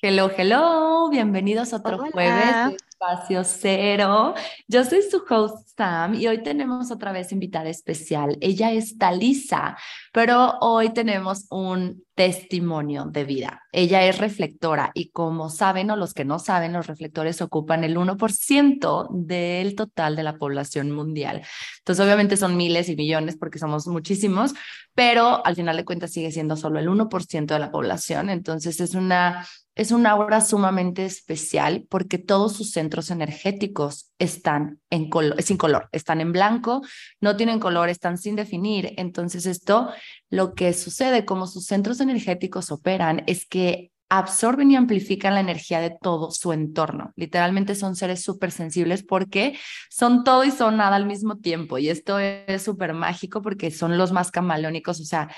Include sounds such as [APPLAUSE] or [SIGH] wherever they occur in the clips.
Hello, hello, bienvenidos a otro jueves de Espacio Cero. Yo soy su host Sam y hoy tenemos otra vez invitada especial. Ella es Talisa, pero hoy tenemos un testimonio de vida. Ella es reflectora y como saben o los que no saben, los reflectores ocupan el 1% del total de la población mundial. Entonces, obviamente son miles y millones porque somos muchísimos, pero al final de cuentas sigue siendo solo el 1% de la población. Entonces, es una es una aura sumamente especial porque todos sus centros energéticos están en color, sin color, están en blanco, no tienen color, están sin definir. Entonces esto, lo que sucede como sus centros energéticos operan es que absorben y amplifican la energía de todo su entorno. Literalmente son seres súper sensibles porque son todo y son nada al mismo tiempo. Y esto es súper mágico porque son los más camaleónicos. O sea,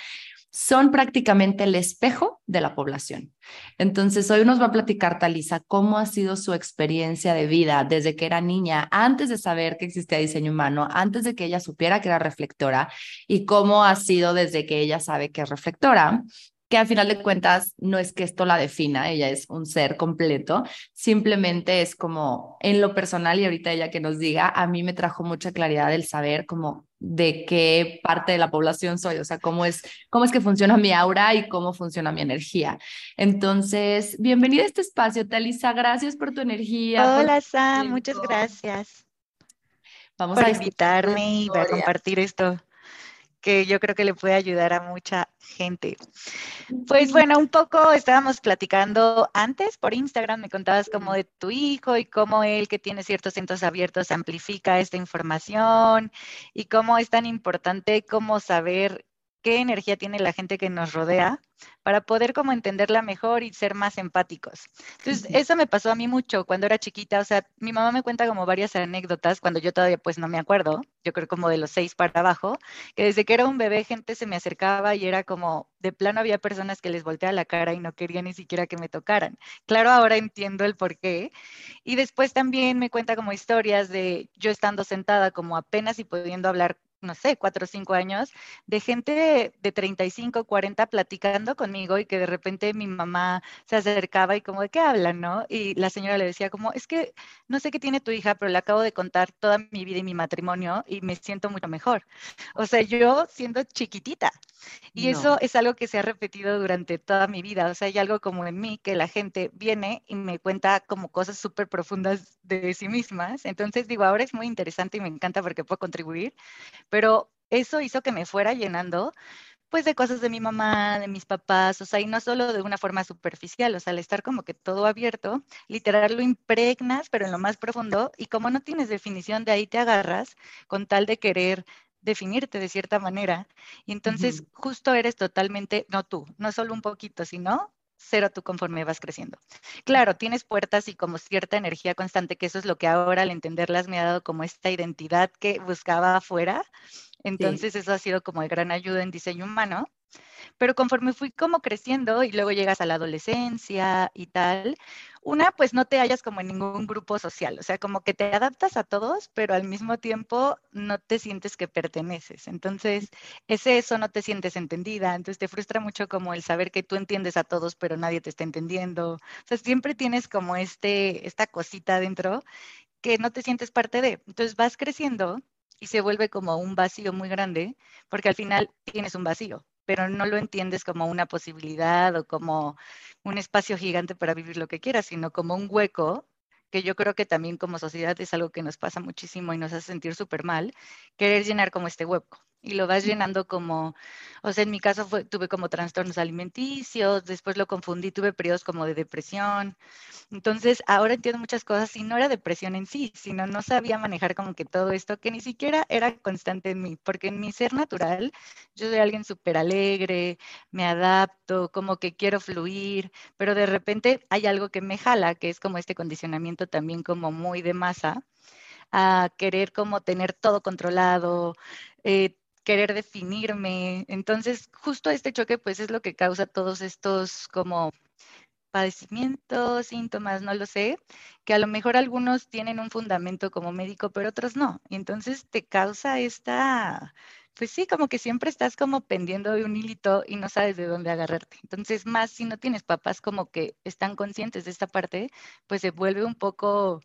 son prácticamente el espejo de la población. Entonces, hoy nos va a platicar Talisa cómo ha sido su experiencia de vida desde que era niña, antes de saber que existía diseño humano, antes de que ella supiera que era reflectora y cómo ha sido desde que ella sabe que es reflectora que al final de cuentas no es que esto la defina, ella es un ser completo, simplemente es como en lo personal y ahorita ella que nos diga, a mí me trajo mucha claridad el saber como de qué parte de la población soy, o sea, cómo es, cómo es que funciona mi aura y cómo funciona mi energía. Entonces, bienvenida a este espacio, Talisa, gracias por tu energía. Hola, Sam, muchas gracias. Vamos a invitarme y a compartir esto que yo creo que le puede ayudar a mucha gente. Pues bueno, un poco estábamos platicando antes por Instagram, me contabas como de tu hijo y cómo él que tiene ciertos centros abiertos amplifica esta información y cómo es tan importante cómo saber qué energía tiene la gente que nos rodea para poder como entenderla mejor y ser más empáticos. Entonces, eso me pasó a mí mucho cuando era chiquita, o sea, mi mamá me cuenta como varias anécdotas cuando yo todavía pues no me acuerdo, yo creo como de los seis para abajo, que desde que era un bebé gente se me acercaba y era como, de plano había personas que les volteaba la cara y no quería ni siquiera que me tocaran. Claro, ahora entiendo el por qué. Y después también me cuenta como historias de yo estando sentada como apenas y pudiendo hablar no sé, cuatro o cinco años, de gente de 35, 40 platicando conmigo y que de repente mi mamá se acercaba y como, ¿de qué hablan, no? Y la señora le decía como, es que no sé qué tiene tu hija, pero le acabo de contar toda mi vida y mi matrimonio y me siento mucho mejor. O sea, yo siendo chiquitita. Y eso es algo que se ha repetido durante toda mi vida. O sea, hay algo como en mí que la gente viene y me cuenta como cosas súper profundas de sí mismas. Entonces digo, ahora es muy interesante y me encanta porque puedo contribuir pero eso hizo que me fuera llenando pues de cosas de mi mamá, de mis papás, o sea, y no solo de una forma superficial, o sea, al estar como que todo abierto, literal lo impregnas, pero en lo más profundo, y como no tienes definición, de ahí te agarras con tal de querer definirte de cierta manera, y entonces justo eres totalmente, no tú, no solo un poquito, sino cero tú conforme vas creciendo. Claro, tienes puertas y como cierta energía constante, que eso es lo que ahora al entenderlas me ha dado como esta identidad que buscaba afuera. Entonces eso ha sido como de gran ayuda en diseño humano. Pero conforme fui como creciendo y luego llegas a la adolescencia y tal, una, pues no te hallas como en ningún grupo social, o sea, como que te adaptas a todos, pero al mismo tiempo no te sientes que perteneces. Entonces, es eso, no te sientes entendida, entonces te frustra mucho como el saber que tú entiendes a todos, pero nadie te está entendiendo. O sea, siempre tienes como este, esta cosita dentro que no te sientes parte de. Entonces vas creciendo y se vuelve como un vacío muy grande, porque al final tienes un vacío pero no lo entiendes como una posibilidad o como un espacio gigante para vivir lo que quieras, sino como un hueco que yo creo que también como sociedad es algo que nos pasa muchísimo y nos hace sentir súper mal, querer llenar como este hueco y lo vas llenando como, o sea, en mi caso fue, tuve como trastornos alimenticios, después lo confundí, tuve periodos como de depresión. Entonces, ahora entiendo muchas cosas y no era depresión en sí, sino no sabía manejar como que todo esto que ni siquiera era constante en mí, porque en mi ser natural yo soy alguien súper alegre, me adapto, como que quiero fluir, pero de repente hay algo que me jala, que es como este condicionamiento también como muy de masa a querer como tener todo controlado, eh, querer definirme. Entonces, justo este choque, pues es lo que causa todos estos como padecimientos, síntomas, no lo sé, que a lo mejor algunos tienen un fundamento como médico, pero otros no. Y entonces te causa esta, pues sí, como que siempre estás como pendiendo de un hilito y no sabes de dónde agarrarte. Entonces, más si no tienes papás como que están conscientes de esta parte, pues se vuelve un poco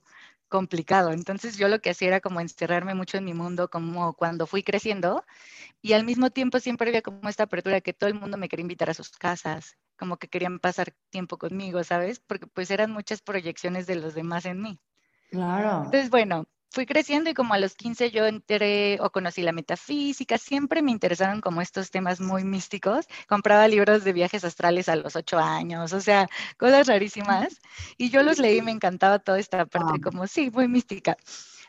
complicado. Entonces yo lo que hacía era como encerrarme mucho en mi mundo, como cuando fui creciendo, y al mismo tiempo siempre había como esta apertura que todo el mundo me quería invitar a sus casas, como que querían pasar tiempo conmigo, ¿sabes? Porque pues eran muchas proyecciones de los demás en mí. Claro. Entonces, bueno, fui creciendo y como a los 15 yo enteré o conocí la metafísica, siempre me interesaron como estos temas muy místicos. Compraba libros de viajes astrales a los 8 años, o sea, cosas rarísimas. Y yo los leí me encantaba toda esta parte como, sí, muy mística.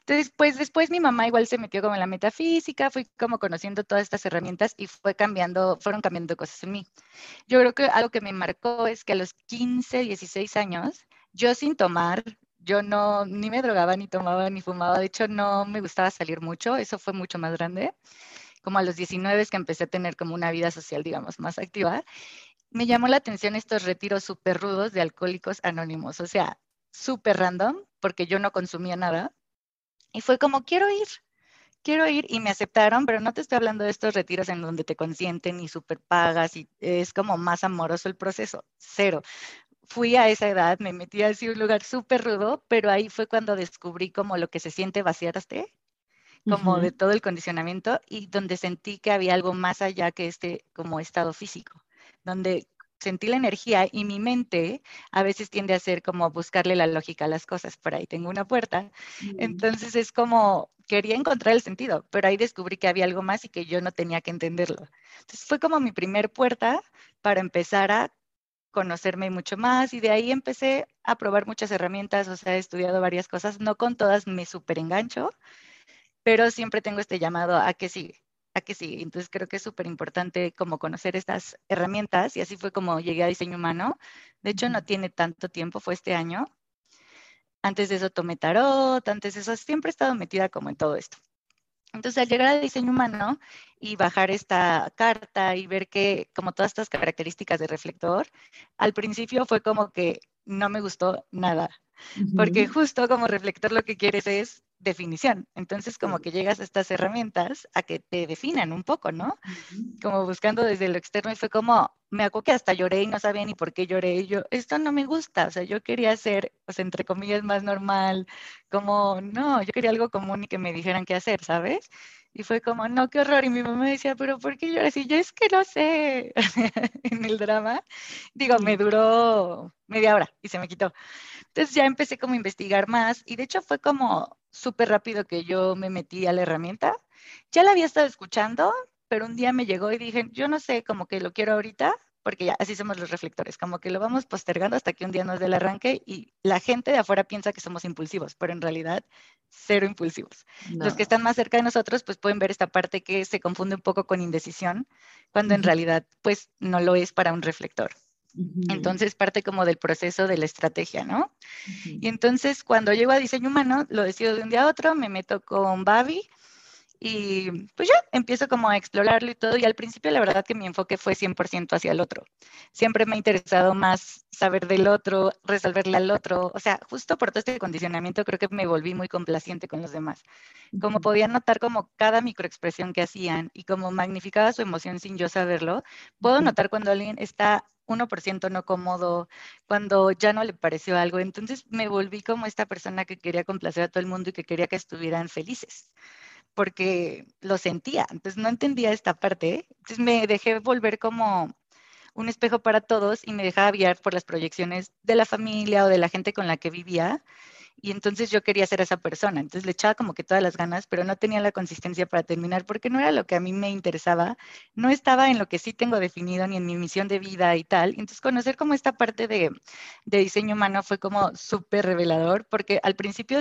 Entonces, pues después mi mamá igual se metió como en la metafísica, fui como conociendo todas estas herramientas y fue cambiando, fueron cambiando cosas en mí. Yo creo que algo que me marcó es que a los 15, 16 años, yo sin tomar, yo no, ni me drogaba, ni tomaba, ni fumaba. De hecho, no me gustaba salir mucho. Eso fue mucho más grande. Como a los 19 es que empecé a tener como una vida social, digamos, más activa. Me llamó la atención estos retiros súper rudos de alcohólicos anónimos. O sea, súper random, porque yo no consumía nada. Y fue como, quiero ir, quiero ir. Y me aceptaron, pero no te estoy hablando de estos retiros en donde te consienten y súper pagas y es como más amoroso el proceso. Cero fui a esa edad, me metí así un lugar súper rudo, pero ahí fue cuando descubrí como lo que se siente vaciarte, como de todo el condicionamiento y donde sentí que había algo más allá que este como estado físico, donde sentí la energía y mi mente a veces tiende a ser como buscarle la lógica a las cosas, por ahí tengo una puerta, mm. entonces es como quería encontrar el sentido, pero ahí descubrí que había algo más y que yo no tenía que entenderlo. Entonces fue como mi primer puerta para empezar a conocerme mucho más y de ahí empecé a probar muchas herramientas, o sea, he estudiado varias cosas, no con todas me súper engancho, pero siempre tengo este llamado a que sigue, a que sigue. Entonces creo que es súper importante como conocer estas herramientas y así fue como llegué a diseño humano. De hecho, no tiene tanto tiempo, fue este año. Antes de eso tomé tarot, antes de eso siempre he estado metida como en todo esto. Entonces, al llegar al diseño humano y bajar esta carta y ver que como todas estas características de reflector, al principio fue como que no me gustó nada, porque justo como reflector lo que quieres es definición. Entonces, como que llegas a estas herramientas a que te definan un poco, ¿no? Como buscando desde lo externo y fue como, me acuerdo que hasta lloré y no sabía ni por qué lloré. Y yo, esto no me gusta, o sea, yo quería ser, pues, entre comillas, más normal, como, no, yo quería algo común y que me dijeran qué hacer, ¿sabes? Y fue como, no, qué horror. Y mi mamá decía, pero ¿por qué lloras? Y yo, es que no sé, [LAUGHS] en el drama. Digo, me duró media hora y se me quitó. Entonces ya empecé como a investigar más y de hecho fue como súper rápido que yo me metí a la herramienta. Ya la había estado escuchando, pero un día me llegó y dije, yo no sé, como que lo quiero ahorita, porque ya así somos los reflectores, como que lo vamos postergando hasta que un día nos dé el arranque y la gente de afuera piensa que somos impulsivos, pero en realidad cero impulsivos. Los que están más cerca de nosotros pues pueden ver esta parte que se confunde un poco con indecisión, cuando en realidad pues no lo es para un reflector. Entonces parte como del proceso de la estrategia, ¿no? Y entonces cuando llego a diseño humano, lo decido de un día a otro, me meto con Babi, y pues ya empiezo como a explorarlo y todo. Y al principio la verdad que mi enfoque fue 100% hacia el otro. Siempre me ha interesado más saber del otro, resolverle al otro. O sea, justo por todo este condicionamiento creo que me volví muy complaciente con los demás. Como podía notar como cada microexpresión que hacían y como magnificaba su emoción sin yo saberlo, puedo notar cuando alguien está 1% no cómodo, cuando ya no le pareció algo. Entonces me volví como esta persona que quería complacer a todo el mundo y que quería que estuvieran felices porque lo sentía, entonces no entendía esta parte, entonces me dejé volver como un espejo para todos y me dejaba guiar por las proyecciones de la familia o de la gente con la que vivía. Y entonces yo quería ser esa persona. Entonces le echaba como que todas las ganas, pero no tenía la consistencia para terminar porque no era lo que a mí me interesaba. No estaba en lo que sí tengo definido ni en mi misión de vida y tal. Entonces conocer como esta parte de, de diseño humano fue como súper revelador porque al principio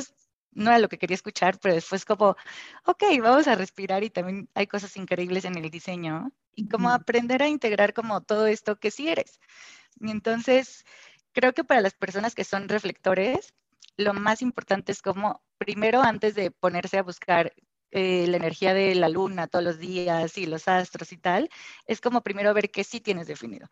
no era lo que quería escuchar, pero después como, ok, vamos a respirar y también hay cosas increíbles en el diseño y como aprender a integrar como todo esto que sí eres. Y entonces, creo que para las personas que son reflectores, lo más importante es como, primero, antes de ponerse a buscar eh, la energía de la luna todos los días y los astros y tal, es como primero ver qué sí tienes definido.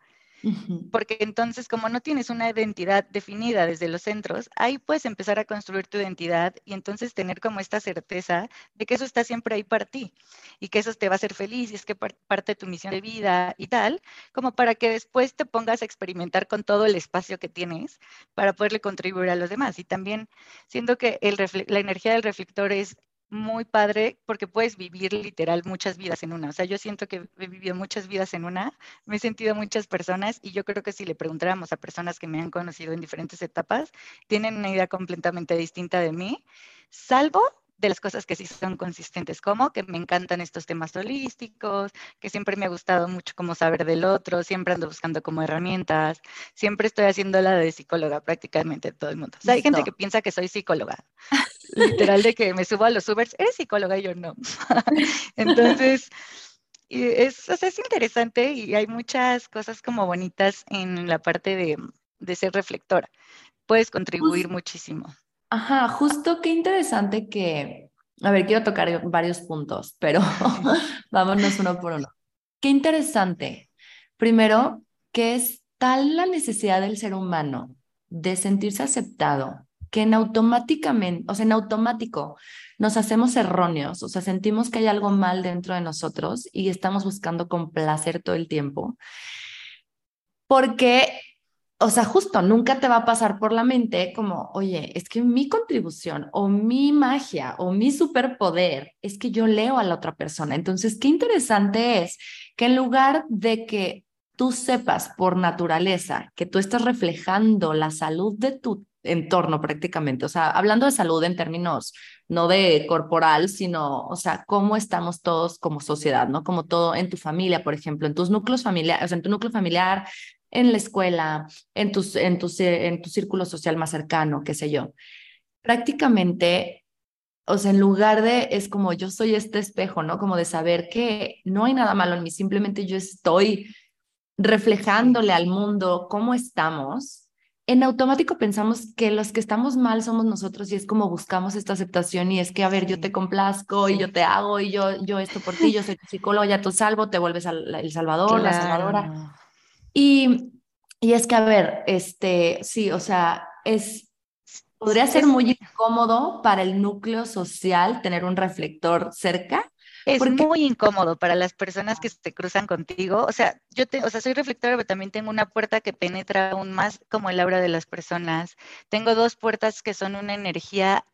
Porque entonces, como no tienes una identidad definida desde los centros, ahí puedes empezar a construir tu identidad y entonces tener como esta certeza de que eso está siempre ahí para ti y que eso te va a hacer feliz y es que parte de tu misión de vida y tal, como para que después te pongas a experimentar con todo el espacio que tienes para poderle contribuir a los demás. Y también siento que la energía del reflector es muy padre porque puedes vivir literal muchas vidas en una. O sea, yo siento que he vivido muchas vidas en una, me he sentido muchas personas y yo creo que si le preguntáramos a personas que me han conocido en diferentes etapas, tienen una idea completamente distinta de mí, salvo de las cosas que sí son consistentes, como que me encantan estos temas holísticos, que siempre me ha gustado mucho como saber del otro, siempre ando buscando como herramientas, siempre estoy haciendo la de psicóloga prácticamente todo el mundo. O sea, hay gente que piensa que soy psicóloga, literal de que me subo a los Ubers, eres psicóloga y yo no. [LAUGHS] Entonces, es, es interesante y hay muchas cosas como bonitas en la parte de, de ser reflectora. Puedes contribuir muchísimo. Ajá, justo qué interesante que, a ver, quiero tocar varios puntos, pero [LAUGHS] vámonos uno por uno. Qué interesante. Primero, que es tal la necesidad del ser humano de sentirse aceptado que en automáticamente, o sea, en automático nos hacemos erróneos, o sea, sentimos que hay algo mal dentro de nosotros y estamos buscando complacer todo el tiempo. Porque o sea, justo nunca te va a pasar por la mente como, oye, es que mi contribución o mi magia o mi superpoder es que yo leo a la otra persona. Entonces, qué interesante es que en lugar de que tú sepas por naturaleza que tú estás reflejando la salud de tu entorno prácticamente, o sea, hablando de salud en términos no de corporal, sino, o sea, cómo estamos todos como sociedad, ¿no? Como todo en tu familia, por ejemplo, en tus núcleos familiares, o sea, en tu núcleo familiar, en la escuela, en, tus, en, tus, en tu círculo social más cercano, qué sé yo. Prácticamente, o sea, en lugar de, es como yo soy este espejo, ¿no? Como de saber que no hay nada malo en mí, simplemente yo estoy reflejándole al mundo cómo estamos. En automático pensamos que los que estamos mal somos nosotros y es como buscamos esta aceptación y es que, a ver, yo te complazco y yo te hago y yo, yo esto por ti, yo soy tu psicólogo, ya tú salvo, te vuelves el salvador, la salvadora. Y, y es que, a ver, este, sí, o sea, es, podría ser muy incómodo para el núcleo social tener un reflector cerca. Es muy incómodo para las personas que se cruzan contigo. O sea, yo te, o sea, soy reflectora, pero también tengo una puerta que penetra aún más como el aura de las personas. Tengo dos puertas que son una energía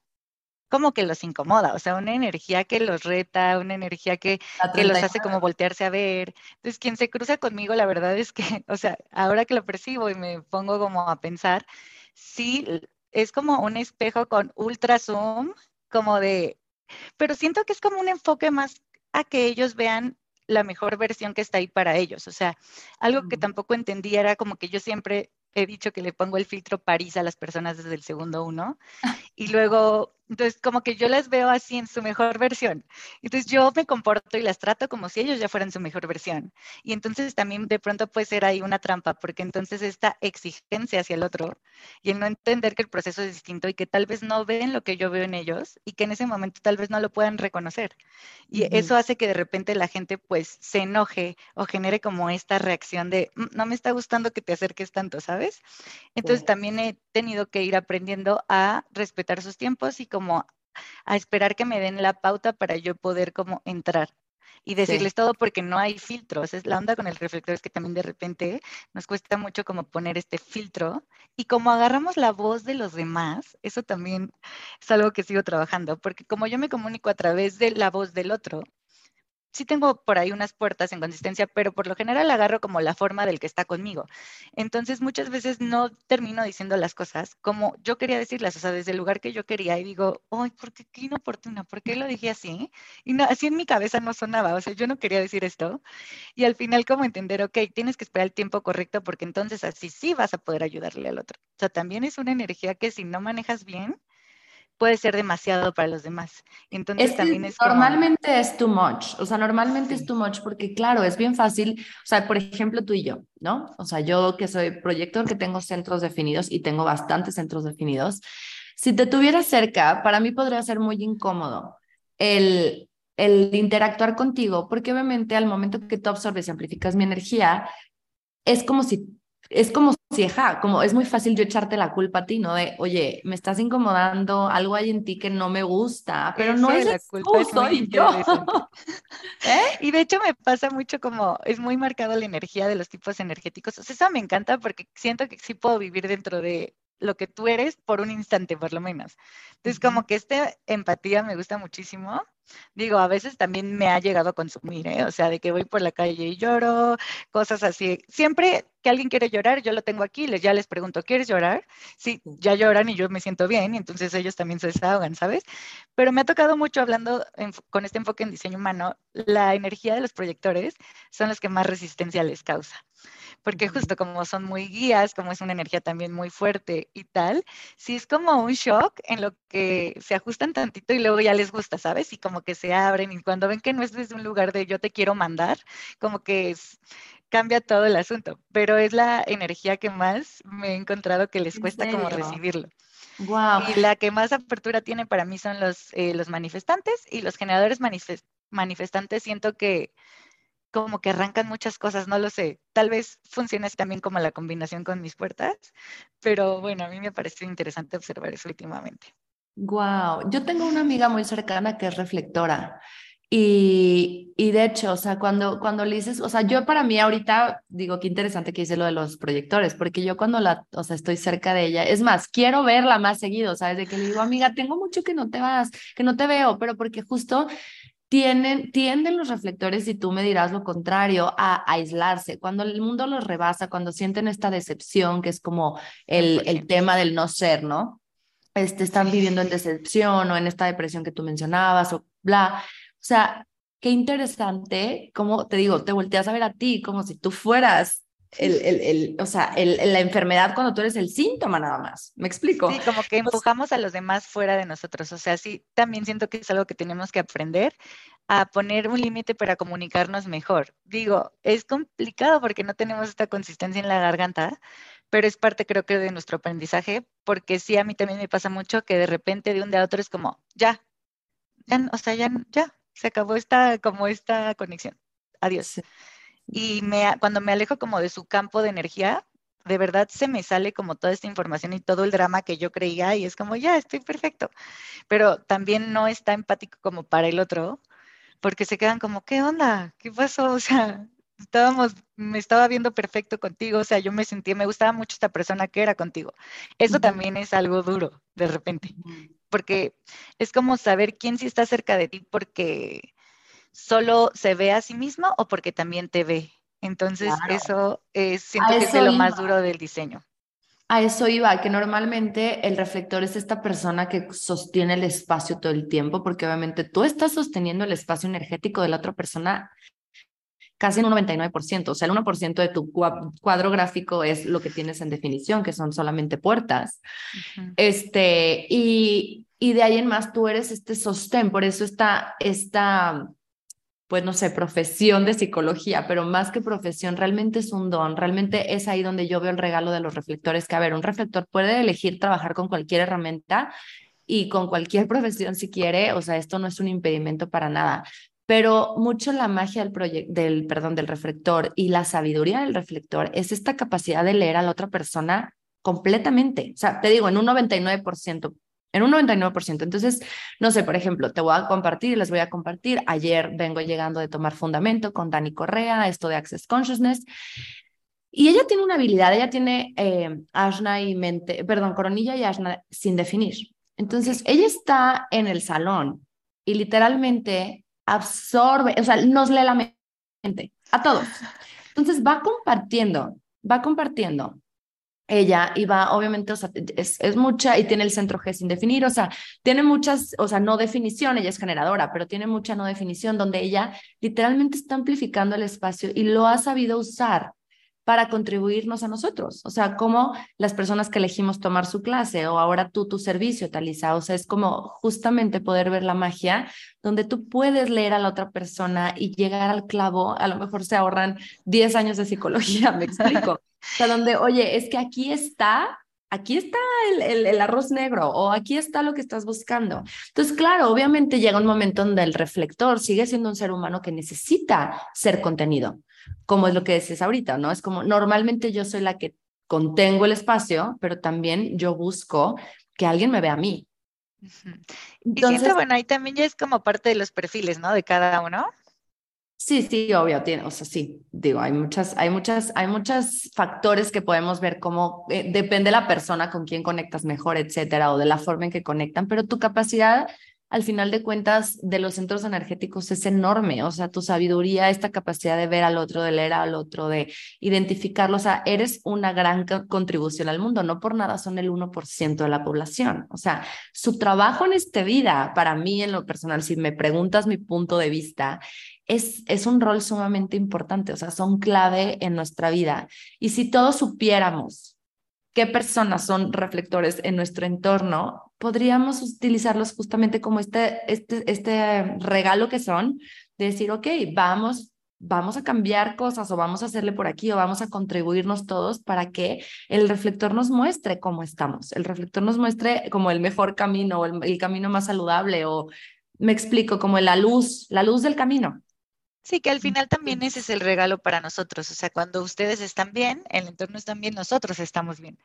como que los incomoda, o sea, una energía que los reta, una energía que, que los hace como voltearse a ver. Entonces, quien se cruza conmigo, la verdad es que, [LAUGHS] o sea, ahora que lo percibo y me pongo como a pensar, sí, es como un espejo con ultra zoom, como de, pero siento que es como un enfoque más a que ellos vean la mejor versión que está ahí para ellos. O sea, algo que tampoco entendía era como que yo siempre he dicho que le pongo el filtro París a las personas desde el segundo uno. Y luego entonces, como que yo las veo así en su mejor versión. Entonces, yo me comporto y las trato como si ellos ya fueran su mejor versión. Y entonces también de pronto puede ser ahí una trampa, porque entonces esta exigencia hacia el otro y el no entender que el proceso es distinto y que tal vez no ven lo que yo veo en ellos y que en ese momento tal vez no lo puedan reconocer. Y eso hace que de repente la gente pues se enoje o genere como esta reacción de, mm, no me está gustando que te acerques tanto, ¿sabes? Entonces, también he tenido que ir aprendiendo a respetar sus tiempos y como a esperar que me den la pauta para yo poder como entrar y decirles todo porque no hay filtros. Es la onda con el reflector es que también de repente nos cuesta mucho como poner este filtro y como agarramos la voz de los demás, eso también es algo que sigo trabajando, porque como yo me comunico a través de la voz del otro, sí tengo por ahí unas puertas en consistencia, pero por lo general agarro como la forma del que está conmigo. Entonces muchas veces no termino diciendo las cosas como yo quería decirlas, o sea, desde el lugar que yo quería y digo, ay, ¿por qué, qué inoportuna? ¿Por qué lo dije así? Y no, así en mi cabeza no sonaba, o sea, yo no quería decir esto. Y al final como entender, ok, tienes que esperar el tiempo correcto porque entonces así sí vas a poder ayudarle al otro. O sea, también es una energía que si no manejas bien, puede ser demasiado para los demás. Entonces también es Normalmente es too much, o sea, normalmente es too much porque claro, es bien fácil, o sea, por ejemplo tú y yo, ¿no? O sea, yo que soy proyector, que tengo centros definidos y tengo bastantes centros definidos, si te tuviera cerca, para mí podría ser muy incómodo el, el interactuar contigo, porque obviamente al momento que tú absorbes y amplificas mi energía, es como si es como si, como es muy fácil yo echarte la culpa a ti, ¿no? De, oye, me estás incomodando, algo hay en ti que no me gusta, pero no es la culpa, soy yo. [LAUGHS] ¿Eh? Y de hecho me pasa mucho como, es muy marcado la energía de los tipos energéticos. O sea, eso me encanta porque siento que sí puedo vivir dentro de lo que tú eres por un instante, por lo menos. Entonces, como que esta empatía me gusta muchísimo. Digo, a veces también me ha llegado a consumir, ¿eh? O sea, de que voy por la calle y lloro, cosas así. Siempre que alguien quiere llorar, yo lo tengo aquí, les, ya les pregunto, ¿quieres llorar? Sí, ya lloran y yo me siento bien, y entonces ellos también se desahogan, ¿sabes? Pero me ha tocado mucho hablando con este enfoque en diseño humano, la energía de los proyectores son los que más resistencia les causa porque justo como son muy guías, como es una energía también muy fuerte y tal, sí es como un shock en lo que se ajustan tantito y luego ya les gusta, ¿sabes? Y como que se abren y cuando ven que no es desde un lugar de yo te quiero mandar, como que cambia todo el asunto, pero es la energía que más me he encontrado que les cuesta como recibirlo. Wow. Y la que más apertura tiene para mí son los, eh, los manifestantes y los generadores manifestantes siento que como que arrancan muchas cosas, no lo sé. Tal vez funcione también como la combinación con mis puertas, pero bueno, a mí me ha parecido interesante observar eso últimamente. Wow, yo tengo una amiga muy cercana que es reflectora. Y, y, de hecho, o sea, cuando, cuando le dices, o sea, yo para mí ahorita digo qué interesante que hice lo de los proyectores, porque yo cuando la, o sea, estoy cerca de ella, es más, quiero verla más seguido, ¿sabes? De que le digo, amiga, tengo mucho que no te vas, que no te veo, pero porque justo tienen, tienden los reflectores, y tú me dirás lo contrario, a, aislarse. Cuando el mundo los rebasa, cuando sienten esta decepción, que es como el, el tema del no ser, ¿no? Este, están viviendo en decepción o en esta depresión que tú mencionabas o bla. O sea, qué interesante, como te digo, te volteas a ver a ti como si tú fueras el, el, el, o sea, la enfermedad cuando tú eres el síntoma nada más. ¿Me explico? Sí, como que empujamos a los demás fuera de nosotros. O sea, sí, también siento que es algo que tenemos que aprender a poner un límite para comunicarnos mejor. Digo, es complicado porque no tenemos esta consistencia en la garganta, pero es parte creo que de nuestro aprendizaje, porque sí, a mí también me pasa mucho que de repente de un día a otro es como, ya, ya, o sea, ya, ya, se acabó esta, como esta conexión. Adiós y me, cuando me alejo como de su campo de energía, de verdad se me sale como toda esta información y todo el drama que yo creía y es como, ya, estoy perfecto. Pero también no está empático como para el otro, porque se quedan como, ¿qué onda? ¿Qué pasó? O sea, estábamos, me estaba viendo perfecto contigo, o sea, yo me sentía, me gustaba mucho esta persona que era contigo. Eso también es algo duro, de repente, porque es como saber quién sí está cerca de ti porque solo se ve a sí mismo o porque también te ve. Entonces, eso es, siento que es lo más duro del diseño. A eso iba, que normalmente el reflector es esta persona que sostiene el espacio todo el tiempo, porque obviamente tú estás sosteniendo el espacio energético de la otra persona casi en un 99%, o sea, el 1% de tu cuadro gráfico es lo que tienes en definición, que son solamente puertas. Este, y, y de ahí en más tú eres este sostén, por eso está esta pues no sé, profesión de psicología, pero más que profesión, realmente es un don, realmente es ahí donde yo veo el regalo de los reflectores, que a ver, un reflector puede elegir trabajar con cualquier herramienta y con cualquier [LAUGHS] profesión si quiere, o sea, esto no es un impedimento para nada, pero mucho la magia del, del, perdón, del reflector y la sabiduría del reflector es esta capacidad de leer a la otra persona completamente, o sea, te digo, en un 99%, en un 99%. Entonces, no sé, por ejemplo, te voy a compartir, les voy a compartir. Ayer vengo llegando de tomar fundamento con Dani Correa, esto de Access Consciousness. Y ella tiene una habilidad, ella tiene eh, Ashna y mente, perdón, coronilla y Ashna sin definir. Entonces, ella está en el salón y literalmente absorbe, o sea, nos lee la mente a todos. Entonces, va compartiendo, va compartiendo ella iba, obviamente, o es, es, mucha y tiene el centro G sin definir, o sea, tiene muchas, o sea, no definición, ella es generadora, pero tiene mucha no definición donde ella literalmente está amplificando el espacio y lo ha sabido usar para contribuirnos a nosotros. O sea, como las personas que elegimos tomar su clase o ahora tú tu servicio, Talisa. O sea, es como justamente poder ver la magia donde tú puedes leer a la otra persona y llegar al clavo. A lo mejor se ahorran 10 años de psicología, me explico. [LAUGHS] O sea, donde, oye, es que aquí está, aquí está el, el, arroz negro o aquí está lo que estás buscando. Entonces, claro, obviamente llega un momento donde el reflector sigue siendo un ser humano que necesita ser contenido, como es lo que decías ahorita, ¿no? Es como normalmente yo soy la que contengo el espacio, pero también yo busco que alguien me vea a mí. Entonces, y bueno, ahí también ya es como parte de los perfiles, ¿no? De cada uno. Sí, sí, obvio, tiene, o sea, sí, digo, hay muchas, hay muchas, hay muchos factores que podemos ver cómo eh, depende de la persona con quien conectas mejor, etcétera, o de la forma en que conectan, pero tu capacidad al final de cuentas de los centros energéticos es enorme, o sea, tu sabiduría, esta capacidad de ver al otro, de leer al otro, de identificarlo, o sea, eres una gran contribución al mundo, no por nada son el 1% de la población, o sea, su trabajo en esta vida, para mí en lo personal, si me preguntas mi punto de vista, es, es un rol sumamente importante, o sea, son clave en nuestra vida. Y si todos supiéramos qué personas son reflectores en nuestro entorno, podríamos utilizarlos justamente como este, este, este regalo que son, de decir, ok, vamos, vamos a cambiar cosas o vamos a hacerle por aquí o vamos a contribuirnos todos para que el reflector nos muestre cómo estamos, el reflector nos muestre como el mejor camino o el, el camino más saludable o me explico, como la luz, la luz del camino. Sí, que al final también ese es el regalo para nosotros. O sea, cuando ustedes están bien, el entorno está bien, nosotros estamos bien.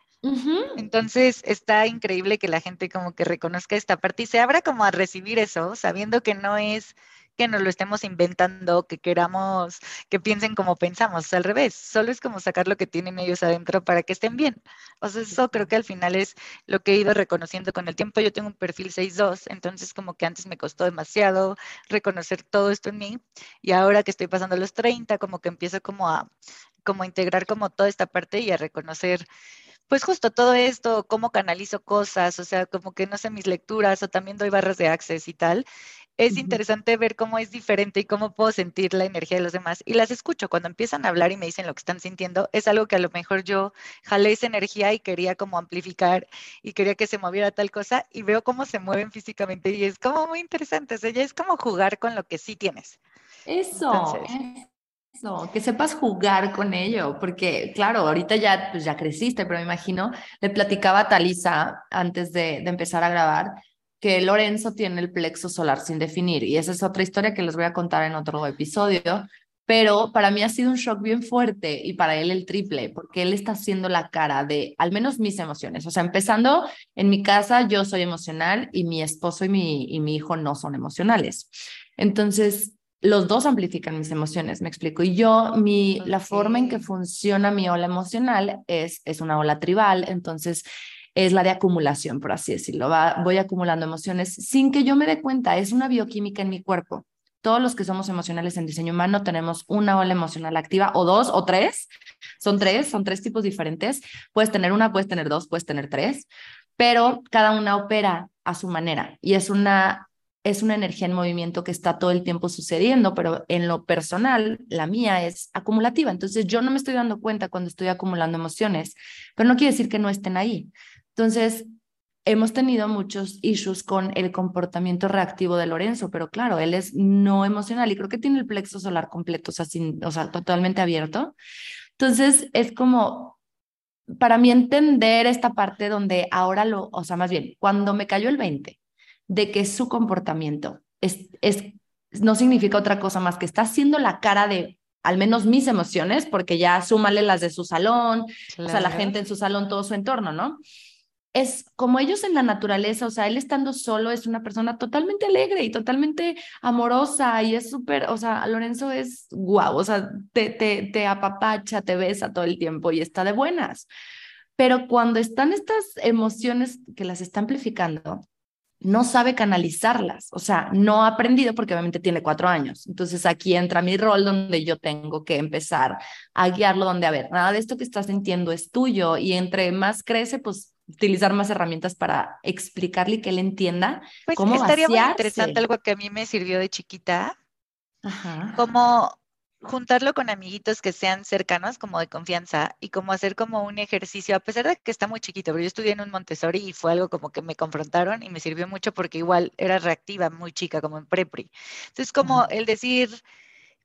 Entonces, está increíble que la gente como que reconozca esta parte y se abra como a recibir eso, sabiendo que no es que nos lo estemos inventando, que queramos que piensen como pensamos, al revés, solo es como sacar lo que tienen ellos adentro para que estén bien. O sea, eso creo que al final es lo que he ido reconociendo con el tiempo. Yo tengo un perfil 6.2, entonces como que antes me costó demasiado reconocer todo esto en mí y ahora que estoy pasando los 30, como que empiezo como a como integrar como toda esta parte y a reconocer pues justo todo esto, cómo canalizo cosas, o sea, como que no sé mis lecturas o también doy barras de access y tal es interesante ver cómo es diferente y cómo puedo sentir la energía de los demás. Y las escucho cuando empiezan a hablar y me dicen lo que están sintiendo. Es algo que a lo mejor yo jalé esa energía y quería como amplificar y quería que se moviera tal cosa y veo cómo se mueven físicamente y es como muy interesante. O sea, ya es como jugar con lo que sí tienes. Eso. Eso, que sepas jugar con ello, porque claro, ahorita ya, pues ya creciste, pero me imagino, le platicaba a Talisa antes de, de empezar a grabar, que Lorenzo tiene el plexo solar sin definir y esa es otra historia que les voy a contar en otro episodio, pero para mí ha sido un shock bien fuerte y para él el triple, porque él está haciendo la cara de al menos mis emociones. O sea, empezando en mi casa, yo soy emocional y mi esposo y mi, y mi hijo no son emocionales. Entonces, los dos amplifican mis emociones, me explico. Y yo, mi, la forma en que funciona mi ola emocional es, es una ola tribal, entonces es la de acumulación, por así decirlo. Va, voy acumulando emociones sin que yo me dé cuenta, es una bioquímica en mi cuerpo. Todos los que somos emocionales en diseño humano tenemos una ola emocional activa o dos o tres. Son tres, son tres tipos diferentes. Puedes tener una, puedes tener dos, puedes tener tres, pero cada una opera a su manera y es una es una energía en movimiento que está todo el tiempo sucediendo, pero en lo personal, la mía es acumulativa. Entonces, yo no me estoy dando cuenta cuando estoy acumulando emociones, pero no quiere decir que no estén ahí. Entonces, hemos tenido muchos issues con el comportamiento reactivo de Lorenzo, pero claro, él es no emocional y creo que tiene el plexo solar completo, o sea, sin, o sea, totalmente abierto. Entonces, es como, para mí entender esta parte donde ahora lo, o sea, más bien, cuando me cayó el 20 de que su comportamiento es, es, no significa otra cosa más que está haciendo la cara de al menos mis emociones, porque ya súmale las de su salón, o sea, la gente en su salón, todo su entorno, ¿no? es como ellos en la naturaleza, o sea, él estando solo es una persona totalmente alegre y totalmente amorosa y es súper, o sea, Lorenzo es guau, o sea, te, te, te apapacha, te besa todo el tiempo y está de buenas. Pero cuando están estas emociones que las está amplificando, no sabe canalizarlas, o sea, no ha aprendido porque obviamente tiene cuatro años. Entonces aquí entra mi rol donde yo tengo que empezar a guiarlo donde, a ver, nada de esto que estás sintiendo es tuyo y entre más crece, pues utilizar más herramientas para explicarle y que él entienda pues cómo estaría muy interesante algo que a mí me sirvió de chiquita, como juntarlo con amiguitos que sean cercanos, como de confianza, y como hacer como un ejercicio, a pesar de que está muy chiquito, pero yo estudié en un Montessori y fue algo como que me confrontaron y me sirvió mucho porque igual era reactiva, muy chica, como en prepri. Entonces, como el decir,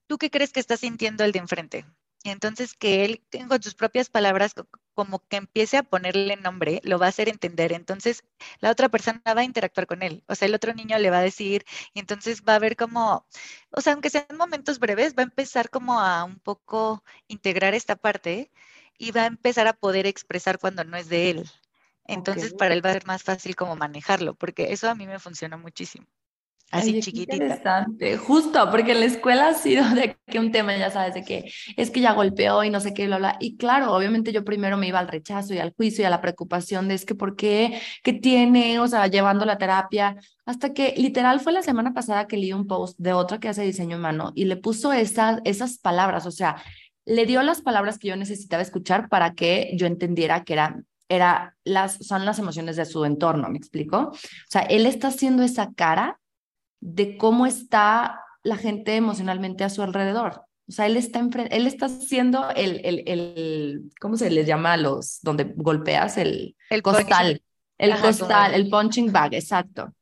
¿tú qué crees que está sintiendo el de enfrente? Y entonces que él con sus propias palabras como que empiece a ponerle nombre, lo va a hacer entender. Entonces la otra persona va a interactuar con él. O sea, el otro niño le va a decir y entonces va a ver como, o sea, aunque sean momentos breves, va a empezar como a un poco integrar esta parte y va a empezar a poder expresar cuando no es de él. Entonces para él va a ser más fácil como manejarlo, porque eso a mí me funcionó muchísimo. Así chiquitita. Interesante, justo, porque en la escuela ha sido de que un tema, ya sabes, de que es que ya golpeó y no sé qué, bla, bla. Y claro, obviamente yo primero me iba al rechazo y al juicio y a la preocupación de es que por qué, qué tiene, o sea, llevando la terapia, hasta que literal fue la semana pasada que leí un post de otra que hace diseño humano y le puso esas, esas palabras, o sea, le dio las palabras que yo necesitaba escuchar para que yo entendiera que eran era las, son las emociones de su entorno, ¿me explico? O sea, él está haciendo esa cara de cómo está la gente emocionalmente a su alrededor. O sea, él está, él está haciendo el, el, el, ¿cómo se les llama a los, donde golpeas? El, el costal. El costal, el punching bag, exacto.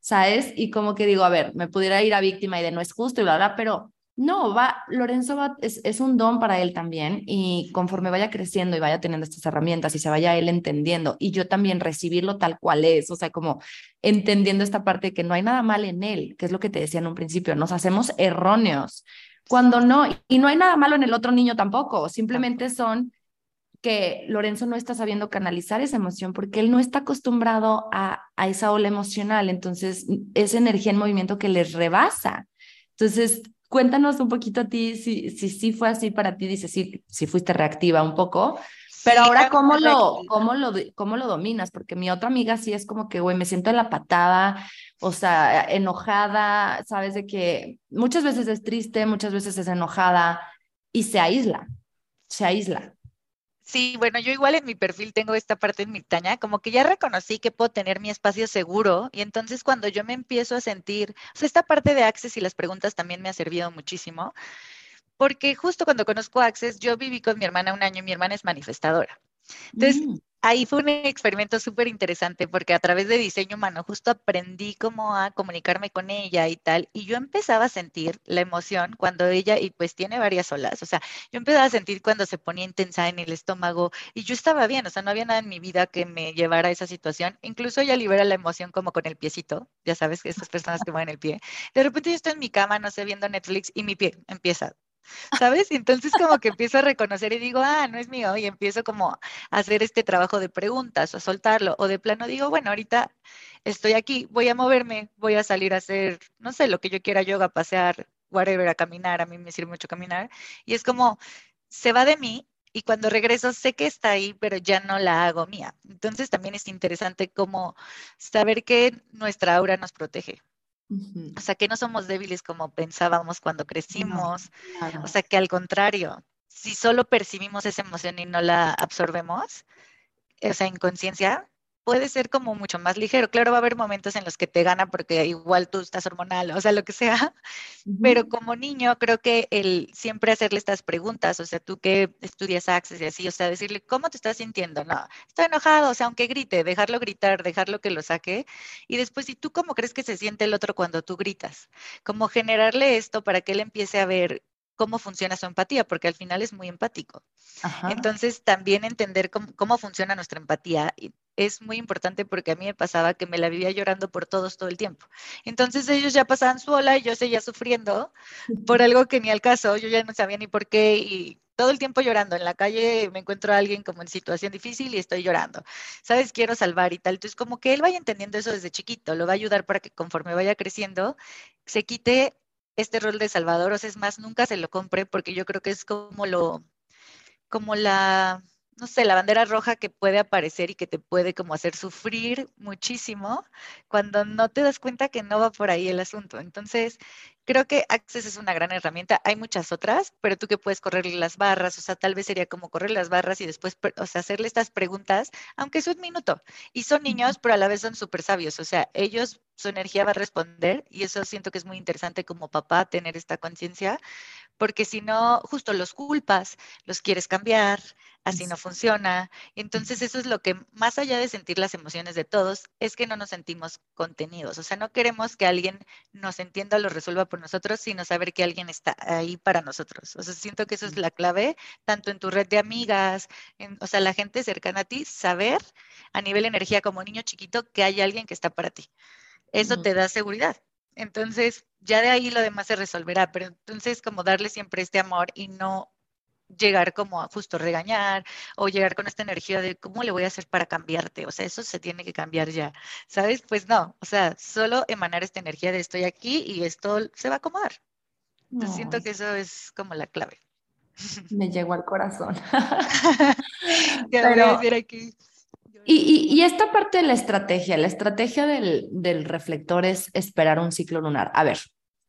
¿Sabes? Y como que digo, a ver, me pudiera ir a víctima y de no es justo y bla, bla, pero no, va, Lorenzo va, es, es, un don para él también y conforme vaya creciendo y vaya teniendo estas herramientas y se vaya él entendiendo y yo también recibirlo tal cual es, o sea, como entendiendo esta parte de que no hay nada mal en él, que es lo que te decía en un principio, nos hacemos erróneos cuando no, y no hay nada malo en el otro niño tampoco, simplemente son que Lorenzo no está sabiendo canalizar esa emoción porque él no está acostumbrado a, a esa ola emocional, entonces es energía en movimiento que les rebasa. Entonces, cuéntanos un poquito a ti si sí si, fue así para ti, dices, sí, si fuiste reactiva un poco, pero ahora ¿cómo lo, cómo, lo, ¿cómo lo dominas? Porque mi otra amiga sí es como que, güey, me siento en la patada, o sea, enojada, sabes de que muchas veces es triste, muchas veces es enojada y se aísla, se aísla. Sí, bueno, yo igual en mi perfil tengo esta parte en mi taña, como que ya reconocí que puedo tener mi espacio seguro y entonces cuando yo me empiezo a sentir, o sea, esta parte de Access y las preguntas también me ha servido muchísimo, porque justo cuando conozco Access, yo viví con mi hermana un año y mi hermana es manifestadora. Entonces, mm ahí fue un experimento súper interesante porque a través de diseño humano justo aprendí cómo a comunicarme con ella y tal, y yo empezaba a sentir la emoción cuando ella, y pues tiene varias olas, o sea, yo empezaba a sentir cuando se ponía intensa en el estómago y yo estaba bien, o sea, no había nada en mi vida que me llevara a esa situación, incluso ella libera la emoción como con el piecito, ya sabes, que esas personas que mueven el pie, de repente yo estoy en mi cama, no sé, viendo Netflix y mi pie empieza ¿sabes? Entonces como que empiezo a reconocer y digo, ah, no es mío, y empiezo como a hacer este trabajo de preguntas o a soltarlo, o de plano digo, bueno, ahorita estoy aquí, voy a moverme, voy a salir a hacer, no sé, lo que yo quiera, yoga, pasear, whatever, a caminar, a mí me sirve mucho caminar, y es como, se va de mí y cuando regreso sé que está ahí, pero ya no la hago mía. Entonces también es interesante como saber que nuestra aura nos protege. O sea, que no somos débiles como pensábamos cuando crecimos. O sea, que al contrario, si solo percibimos esa emoción y no la absorbemos, o sea, en conciencia, puede ser como mucho más ligero. Claro, va a haber momentos en los que te gana porque igual tú estás hormonal, o sea, lo que sea, [LAUGHS] pero como niño creo que el siempre hacerle estas preguntas, o sea, tú que estudias Access y así, o sea, decirle, ¿cómo te estás sintiendo? No, estoy enojado, o sea, aunque grite, dejarlo gritar, dejarlo que lo saque, y después, ¿y tú cómo crees que se siente el otro cuando tú gritas? Como generarle esto para que él empiece a ver cómo funciona su empatía, porque al final es muy empático. Entonces, también entender cómo, cómo, funciona nuestra empatía es muy importante porque a mí me pasaba que me la vivía llorando por todos todo el tiempo. Entonces, ellos ya pasaban su ola y yo seguía sufriendo por algo que ni al caso, yo ya no sabía ni por qué y todo el tiempo llorando. En la calle me encuentro a alguien como en situación difícil y estoy llorando. ¿Sabes? Quiero salvar y tal. Entonces, como que él vaya entendiendo eso desde chiquito, lo va a ayudar para que conforme vaya creciendo, se quite este rol de salvador, o sea, es más, nunca se lo compre porque yo creo que es como lo, como la, no sé, la bandera roja que puede aparecer y que te puede como hacer sufrir muchísimo cuando no te das cuenta que no va por ahí el asunto. Entonces, creo que Access es una gran herramienta. Hay muchas otras, pero tú que puedes correrle las barras, o sea, tal vez sería como correr las barras y después, o sea, hacerle estas preguntas, aunque es un minuto. Y son niños, pero a la vez son súper sabios, o sea, ellos, su energía va a responder y eso siento que es muy interesante como papá tener esta conciencia, porque si no, justo los culpas, los quieres cambiar, así no funciona. Entonces eso es lo que, más allá de sentir las emociones de todos, es que no nos sentimos contenidos. O sea, no queremos que alguien nos entienda o lo resuelva por nosotros, sino saber que alguien está ahí para nosotros. O sea, siento que eso es la clave, tanto en tu red de amigas, o sea, la gente cercana a ti, saber a nivel energía como niño chiquito que hay alguien que está para ti. Eso te da seguridad. Entonces, ya de ahí lo demás se resolverá, pero entonces como darle siempre este amor y no llegar como a justo regañar o llegar con esta energía de cómo le voy a hacer para cambiarte, o sea, eso se tiene que cambiar ya, ¿sabes? Pues no, o sea, solo emanar esta energía de estoy aquí y esto se va a acomodar. Entonces siento que eso es como la clave. Me llegó al corazón. [LAUGHS] Decir aquí. Y, y, esta parte de la estrategia, la estrategia del, del reflector es esperar un ciclo lunar. A ver,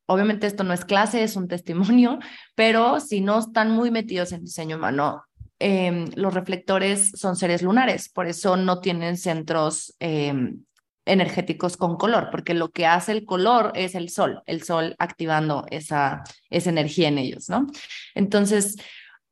obviamente esto no es clase, es un testimonio, [LAUGHS] pero si no están muy metidos en diseño humano, em, los reflectores son seres lunares, por eso no tienen centros em, energéticos con color, porque lo que hace el color es el sol, el sol activando esa, esa energía en ellos, ¿no? Entonces,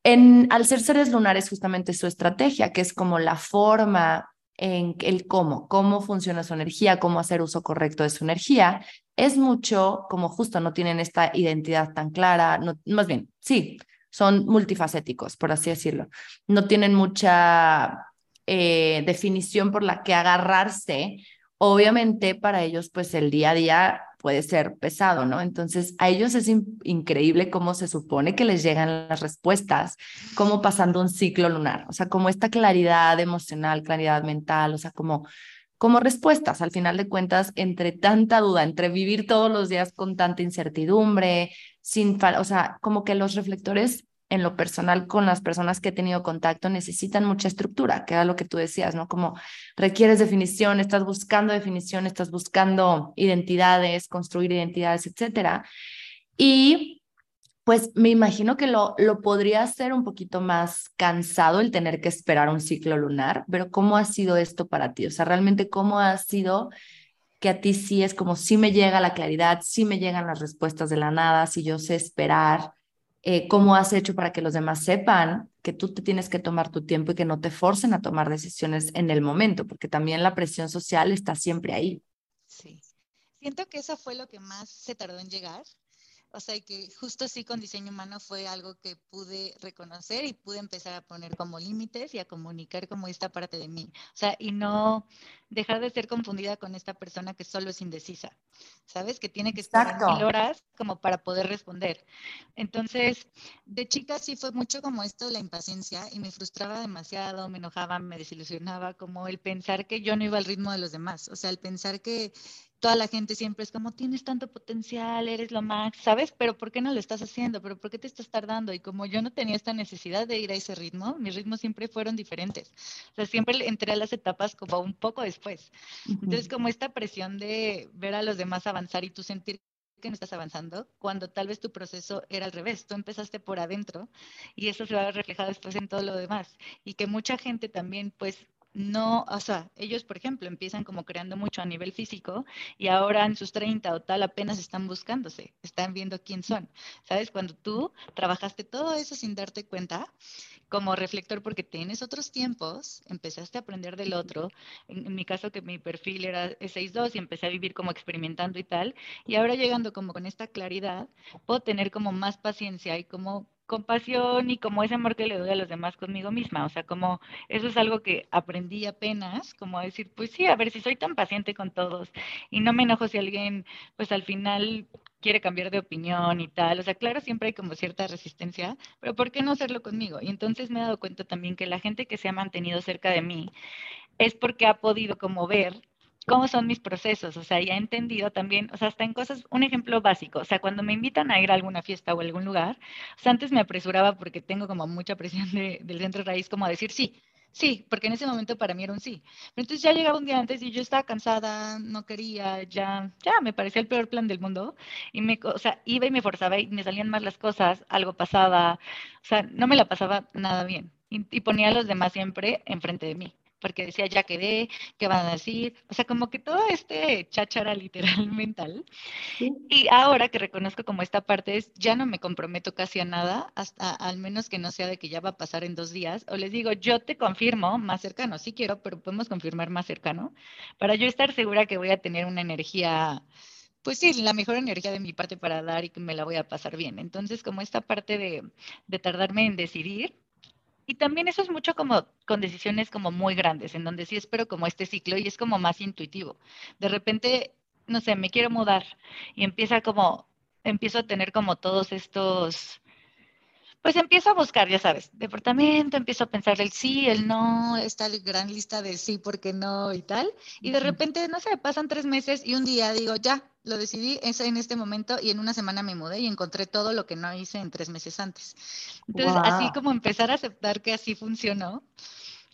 en, al ser seres lunares, justamente su estrategia, que es como la forma en el cómo, cómo funciona su energía, cómo hacer uso correcto de su energía, es mucho como justo no tienen esta identidad tan clara, no, más bien, sí, son multifacéticos, por así decirlo. No tienen mucha eh, definición por la que agarrarse. Obviamente para ellos, pues el día a día puede ser pesado, ¿no? Entonces, a ellos es increíble cómo se supone que les llegan las respuestas, como pasando un ciclo lunar, o sea, como esta claridad emocional, claridad mental, o sea, como como respuestas, al final de cuentas, entre tanta duda, entre vivir todos los días con tanta incertidumbre, sin, o sea, como que los reflectores en lo personal con las personas que he tenido contacto necesitan mucha estructura, que era lo que tú decías, ¿no? Como requieres definición, estás buscando definición, estás buscando identidades, construir identidades, etcétera. Y pues me imagino que lo, lo podría ser un poquito más cansado el tener que esperar un ciclo lunar, pero ¿cómo ha sido esto para ti? O sea, realmente, ¿cómo ha sido que a ti sí es como si me llega la claridad, si me llegan las respuestas de la nada, si yo sé esperar? Eh, ¿Cómo has hecho para que los demás sepan que tú te tienes que tomar tu tiempo y que no te forcen a tomar decisiones en el momento? Porque también la presión social está siempre ahí. Sí. Siento que eso fue lo que más se tardó en llegar, o sea, que justo sí con diseño humano fue algo que pude reconocer y pude empezar a poner como límites y a comunicar como esta parte de mí. O sea, y no dejar de ser confundida con esta persona que solo es indecisa, ¿sabes? Que tiene que estar mil horas como para poder responder. Entonces, de chica sí fue mucho como esto, la impaciencia, y me frustraba demasiado, me enojaba, me desilusionaba, como el pensar que yo no iba al ritmo de los demás. O sea, el pensar que toda la gente siempre es como, tienes tanto potencial, eres lo más, ¿sabes? Pero ¿por qué no lo estás haciendo? ¿Pero por qué te estás tardando? Y como yo no tenía esta necesidad de ir a ese ritmo, mis ritmos siempre fueron diferentes. O sea, siempre entré a las etapas como un poco después. Entonces, como esta presión de ver a los demás avanzar y tú sentir que no estás avanzando, cuando tal vez tu proceso era al revés, tú empezaste por adentro y eso se va a reflejar después en todo lo demás. Y que mucha gente también, pues, no, o sea, ellos, por ejemplo, empiezan como creando mucho a nivel físico y ahora en sus 30 o tal apenas están buscándose, están viendo quién son. ¿Sabes? Cuando tú trabajaste todo eso sin darte cuenta, como reflector, porque tienes otros tiempos, empezaste a aprender del otro. En, mi caso, que mi perfil era 6.2 y empecé a vivir como experimentando y tal, y ahora llegando como con esta claridad, puedo tener como más paciencia y como compasión y como ese amor que le doy a los demás conmigo misma. O sea, como eso es algo que aprendí apenas, como decir, pues sí, a ver si soy tan paciente con todos y no me enojo si alguien, pues al final quiere cambiar de opinión y tal. O sea, claro, siempre hay como cierta resistencia, pero ¿por qué no hacerlo conmigo? Y entonces me he dado cuenta también que la gente que se ha mantenido cerca de mí es porque ha podido como ver cómo son mis procesos, o sea, ya he entendido también, o sea, hasta en cosas, un ejemplo básico, o sea, cuando me invitan a ir a alguna fiesta o a algún lugar, o sea, antes me apresuraba porque tengo como mucha presión del centro raíz como a decir sí, sí, porque en ese momento para mí era un sí. Pero entonces ya llegaba un día antes y yo estaba cansada, no quería, ya, ya me parecía el peor plan del mundo y me, o sea, iba y me forzaba y me salían mal las cosas, algo pasaba, o sea, no me la pasaba nada bien y, y ponía a los demás siempre enfrente de mí porque decía, ya quedé, ¿qué van a decir? O sea, como que todo este cháchara literal [LAUGHS] mental. Y ahora que reconozco como esta parte es, ya no me comprometo casi a nada, hasta al menos que no sea de que ya va a pasar en dos días, o les digo, yo te confirmo más cercano, sí quiero, pero podemos confirmar más cercano, para yo estar segura que voy a tener una energía pues sí, la mejor energía de mi parte para dar y que me la voy a pasar bien. Entonces, como esta parte de, de tardarme en decidir, y también eso es mucho como con decisiones como muy grandes, en donde sí espero como este ciclo y es como más intuitivo. De repente, no sé, me quiero mudar y empieza como, empiezo a tener como todos estos pues empiezo a buscar, ya sabes, departamento, empiezo a pensar el sí, el no, esta gran lista de sí, por qué no y tal. Y de repente, no sé, pasan tres meses y un día digo, ya, lo decidí es en este momento y en una semana me mudé y encontré todo lo que no hice en tres meses antes. Entonces, así como empezar a aceptar que así funcionó,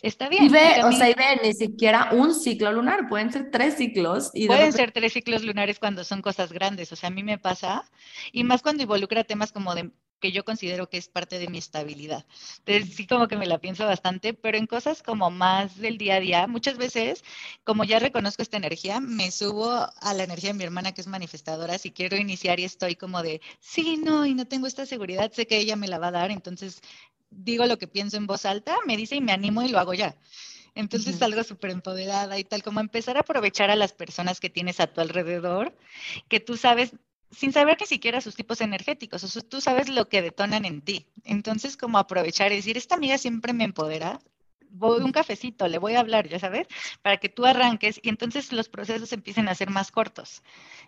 está bien. Y ve, o sea, y ve, ni siquiera un ciclo lunar, pueden ser tres ciclos. Y pueden ser tres ciclos lunares cuando son cosas grandes, o sea, a mí me pasa, y más cuando involucra temas como de que yo considero que es parte de mi estabilidad. Entonces, sí como que me la pienso bastante, pero en cosas como más del día a día, muchas veces, como ya reconozco esta energía, me subo a la energía de mi hermana que es manifestadora, si quiero iniciar y estoy como de, sí, no, y no tengo esta seguridad, sé que ella me la va a dar, entonces digo lo que pienso en voz alta, me dice y me animo y lo hago ya. Entonces salgo súper empoderada y tal, como empezar a aprovechar a las personas que tienes a tu alrededor, que tú sabes, sin saber ni siquiera sus tipos energéticos, o sea, tú sabes lo que detonan en ti. Entonces, como aprovechar y decir, esta amiga siempre me empodera, voy un cafecito, le voy a hablar, ya sabes, para que tú arranques y entonces los procesos empiecen a ser más cortos.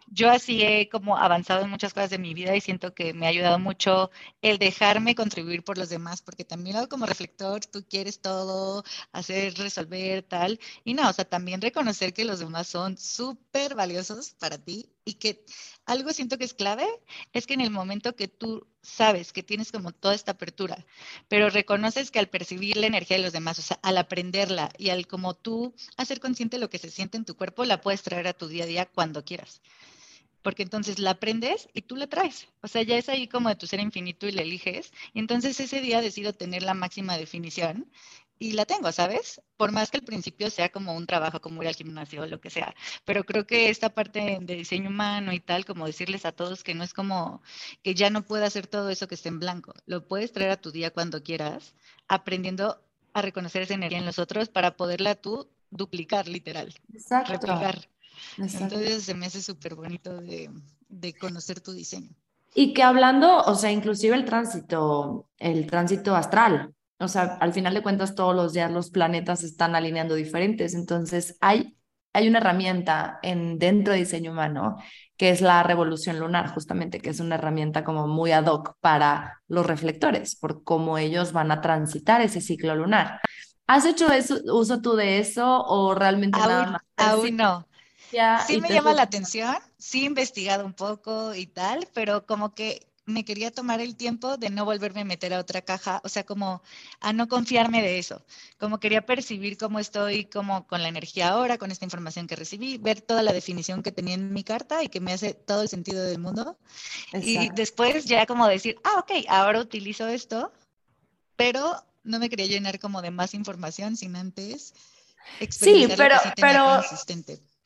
Yo así he como avanzado en muchas cosas de mi vida y siento que me ha ayudado mucho el dejarme contribuir por los demás, porque también como reflector tú quieres todo, hacer, resolver, tal, y no, o sea, también reconocer que los demás son súper valiosos para ti y que algo siento que es clave es que en el momento que tú sabes que tienes como toda esta apertura, pero reconoces que al percibir la energía de los demás, o sea, al aprenderla y al como tú hacer consciente lo que se siente en tu cuerpo, la puedes traer a tu día a día cuando quieras. Porque entonces la aprendes y tú la traes. O sea, ya es ahí como de tu ser infinito y la eliges. Y entonces ese día decido tener la máxima definición y la tengo, ¿sabes? Por más que al principio sea como un trabajo, como ir al gimnasio o lo que sea, pero creo que esta parte de diseño humano y tal, como decirles a todos que no es como que ya no pueda hacer todo eso que esté en blanco, lo puedes traer a tu día cuando quieras, aprendiendo a reconocer esa energía en los otros para poderla tú duplicar, literal, Exacto. replicar. Entonces se me hace súper bonito de, de conocer tu diseño. Y que hablando, o sea, inclusive el tránsito, el tránsito astral, o sea, al final de cuentas todos los días los planetas están alineando diferentes, entonces hay, hay una herramienta en, dentro de diseño humano que es la revolución lunar, justamente, que es una herramienta como muy ad hoc para los reflectores, por cómo ellos van a transitar ese ciclo lunar. ¿Has hecho eso, uso tú de eso o realmente nada más? Aún no. sí me llama la atención, sí he investigado un poco y tal, pero como que me quería tomar el tiempo de no volverme a meter a otra caja, o sea, como a no confiarme de eso, como quería percibir cómo estoy como con la energía ahora, con esta información que recibí, ver toda la definición que tenía en mi carta y que me hace todo el sentido del mundo. Y después ya como decir, ah, ok, ahora utilizo esto, pero no me quería llenar como de más información sin antes sí, pero, pero,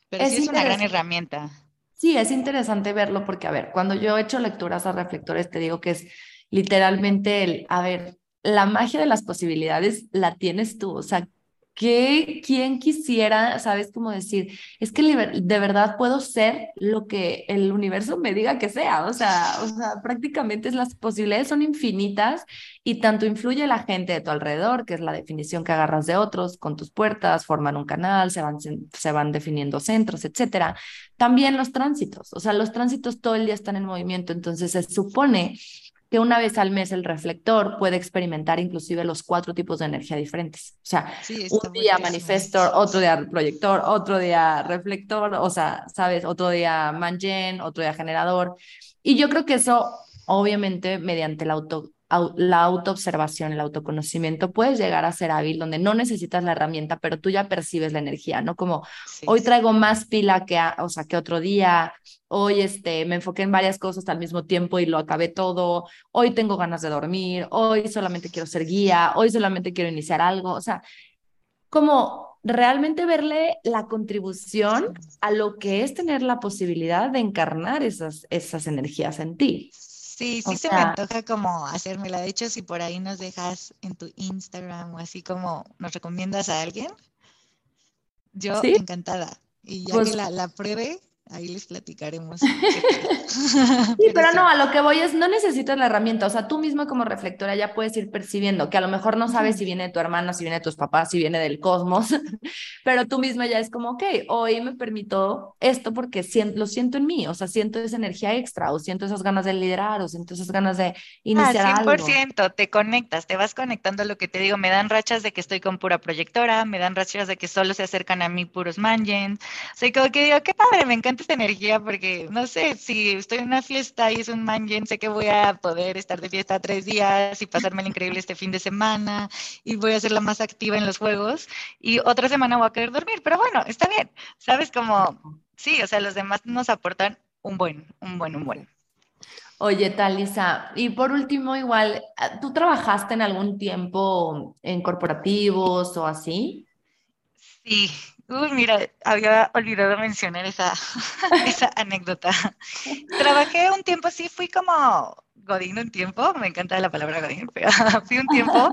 pero sí es una gran herramienta. Sí, es interesante verlo porque, a ver, cuando yo he hecho lecturas a reflectores, te digo que es literalmente el, a ver, la magia de las posibilidades la tienes tú, o sea, que quien quisiera, sabes cómo decir, es que de verdad puedo ser lo que el universo me diga que sea, o sea, o sea, prácticamente las posibilidades son infinitas y tanto influye la gente de tu alrededor, que es la definición que agarras de otros, con tus puertas, forman un canal, se van, se van definiendo centros, etcétera. También los tránsitos, o sea, los tránsitos todo el día están en movimiento, entonces se supone que una vez al mes el reflector puede experimentar inclusive los cuatro tipos de energía diferentes. O sea, un día manifestor, otro día proyector, otro día reflector, o sea, sabes, otro día mangen, otro día generador. Y yo creo que eso, obviamente, mediante el auto la autoobservación, el autoconocimiento, puedes llegar a ser hábil donde no necesitas la herramienta, pero tú ya percibes la energía, ¿no? Como hoy traigo más pila que, o sea, que otro día, hoy este, me enfoqué en varias cosas al mismo tiempo y lo acabé todo, hoy tengo ganas de dormir, hoy solamente quiero ser guía, hoy solamente quiero iniciar algo, o sea, como realmente verle la contribución a lo que es tener la posibilidad de encarnar esas, esas energías en ti. Sí, sí se me antoja como hacérmela. De hecho, si por ahí nos dejas en tu Instagram o así como nos recomiendas a alguien, yo encantada. Y ya pues que la, la pruebe, Ahí les platicaremos. [LAUGHS] [LAUGHS] sí, pero, no, a lo que voy es, no necesitas la herramienta, o sea, tú misma como reflectora ya puedes ir percibiendo, que a lo mejor no sabes si viene de tu hermano, si viene de tus papás, si viene del cosmos, [LAUGHS] pero tú misma ya es como, ok, hoy me permito esto porque siento, lo siento en mí, o sea, siento esa energía extra, o siento esas ganas de liderar, o siento esas ganas de ah, iniciar ah, 100%, te conectas, te vas conectando a lo que te digo, me dan rachas de que estoy con pura proyectora, me dan rachas de que solo se acercan a mí puros mangens, o sea, como que digo, qué padre, me encanta esta energía porque, no sé, si estoy en una fiesta y es un mangen, sé que voy a poder estar de fiesta tres días y pasarme el increíble este fin de semana y voy a ser la más activa en los juegos y otra semana voy a querer dormir, pero bueno, está bien, ¿sabes? Como, sí, o sea, los demás nos aportan un buen, un buen, un buen. Oye, Talisa, y por último, igual, ¿tú trabajaste en algún tiempo en corporativos o así? Sí, Uy, mira, había olvidado mencionar esa, [LAUGHS] esa anécdota. Trabajé un tiempo, sí, fui como Godín un tiempo, me encanta la palabra Godín, pero [LAUGHS] fui un tiempo.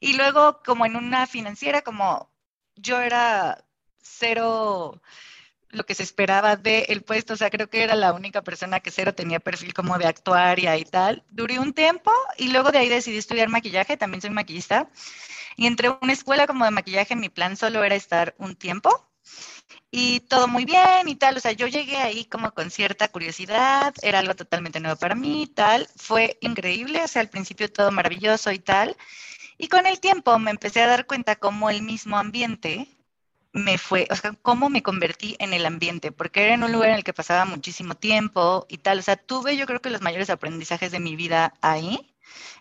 Y luego como en una financiera, como yo era cero lo que se esperaba del puesto, o sea, creo que era la única persona que cero tenía perfil como de actuaria y tal. Duré un tiempo y luego de ahí decidí estudiar maquillaje, también soy maquillista. Y entre una escuela como de maquillaje, mi plan solo era estar un tiempo y todo muy bien y tal. O sea, yo llegué ahí como con cierta curiosidad, era algo totalmente nuevo para mí tal. Fue increíble, o sea, al principio todo maravilloso y tal. Y con el tiempo me empecé a dar cuenta cómo el mismo ambiente me fue, o sea, cómo me convertí en el ambiente, porque era en un lugar en el que pasaba muchísimo tiempo y tal. O sea, tuve yo creo que los mayores aprendizajes de mi vida ahí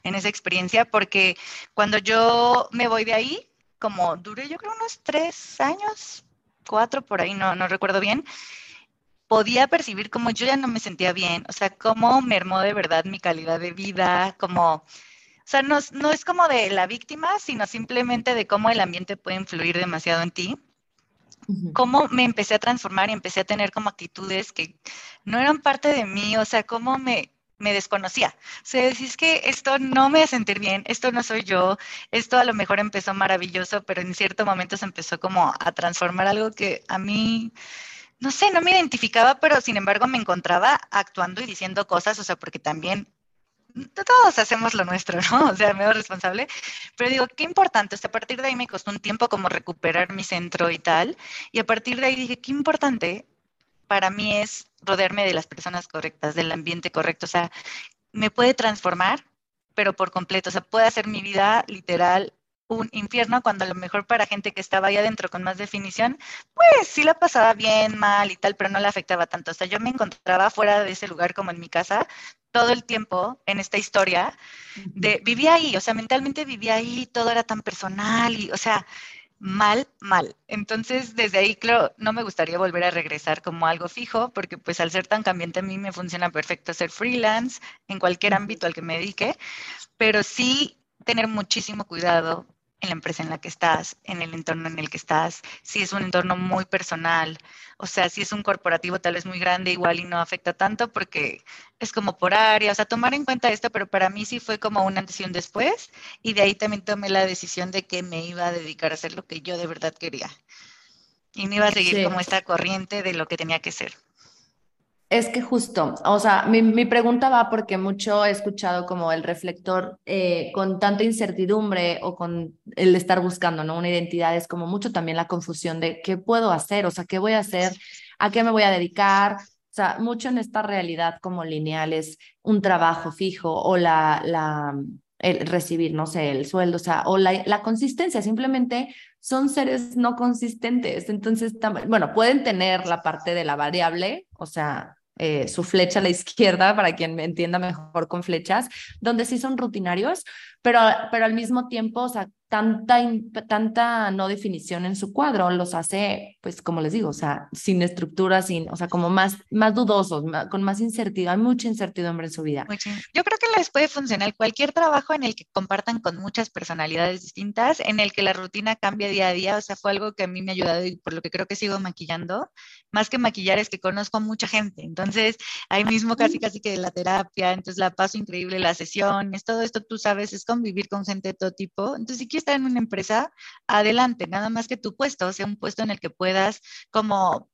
en esa experiencia, porque cuando yo me voy de ahí, como duré yo creo unos tres años, cuatro por ahí, no, no recuerdo bien, podía percibir como yo ya no me sentía bien, o sea, cómo mermó de verdad mi calidad de vida, como, o sea, no, no es como de la víctima, sino simplemente de cómo el ambiente puede influir demasiado en ti. Cómo me empecé a transformar y empecé a tener como actitudes que no eran parte de mí, o sea, cómo me, me desconocía. O sea, es que esto no me hace sentir bien, esto no soy yo, esto a lo mejor empezó maravilloso, pero en cierto momento se empezó como a transformar algo que a mí, no sé, no me identificaba, pero sin embargo me encontraba actuando y diciendo cosas, o sea, porque también todos hacemos lo nuestro, ¿no? O sea, me responsable, pero digo, qué importante, o sea, a partir de ahí me costó un tiempo como recuperar mi centro y tal, y a partir de ahí dije, qué importante para mí es rodearme de las personas correctas, del ambiente correcto. O sea, me puede transformar, pero por completo. O sea, puede hacer mi vida literal un infierno cuando a lo mejor para gente que estaba ahí adentro con más definición, pues sí la pasaba bien, mal y tal, pero no le afectaba tanto. O sea, yo me encontraba fuera de ese lugar como en mi casa todo el tiempo en esta historia de vivía ahí, o sea, mentalmente vivía ahí, todo era tan personal y, o sea, mal, mal. Entonces, desde ahí, claro, no me gustaría volver a regresar como algo fijo, porque pues al ser tan cambiante a mí me funciona perfecto ser freelance en cualquier ámbito al que me dedique, pero sí tener muchísimo cuidado en la empresa en la que estás, en el entorno en el que estás, si es un entorno muy personal, o sea, si es un corporativo tal vez muy grande, igual y no afecta tanto porque es como por área, o sea, tomar en cuenta esto, pero para mí sí fue como una decisión después y de ahí también tomé la decisión de que me iba a dedicar a hacer lo que yo de verdad quería y me iba a seguir como esta corriente de lo que tenía que ser. Es que justo, o sea, mi, pregunta va porque mucho he escuchado como el reflector eh, con tanta incertidumbre o con el estar buscando, ¿no? Una identidad es como mucho también la confusión de qué puedo hacer, o sea, qué voy a hacer, a qué me voy a dedicar, o sea, mucho en esta realidad como lineal es un trabajo fijo o la, la, el recibir, no sé, el sueldo, o sea, o la, la consistencia, simplemente son seres no consistentes. Entonces, bueno, pueden tener la parte de la variable, o sea, eh, su flecha a la izquierda, para quien me entienda mejor con flechas, donde sí son rutinarios, pero, pero al mismo tiempo, o sea, tanta, tanta no definición en su cuadro los hace, pues como les digo, o sea, sin estructura, sin, o sea, como más, más dudosos, con más incertidumbre, hay mucha incertidumbre en su vida. Yo creo que les puede funcionar cualquier trabajo en el que compartan con muchas personalidades distintas, en el que la rutina cambia día a día, o sea, fue algo que a mí me ha ayudado y por lo que creo que sigo maquillando, más que maquillar es que conozco a mucha gente, entonces ahí mismo casi casi que la terapia, entonces la paso increíble, las sesiones, todo esto tú sabes, es convivir con gente de todo tipo, entonces si quieres estar en una empresa, adelante, nada más que tu puesto sea un puesto en el que puedas como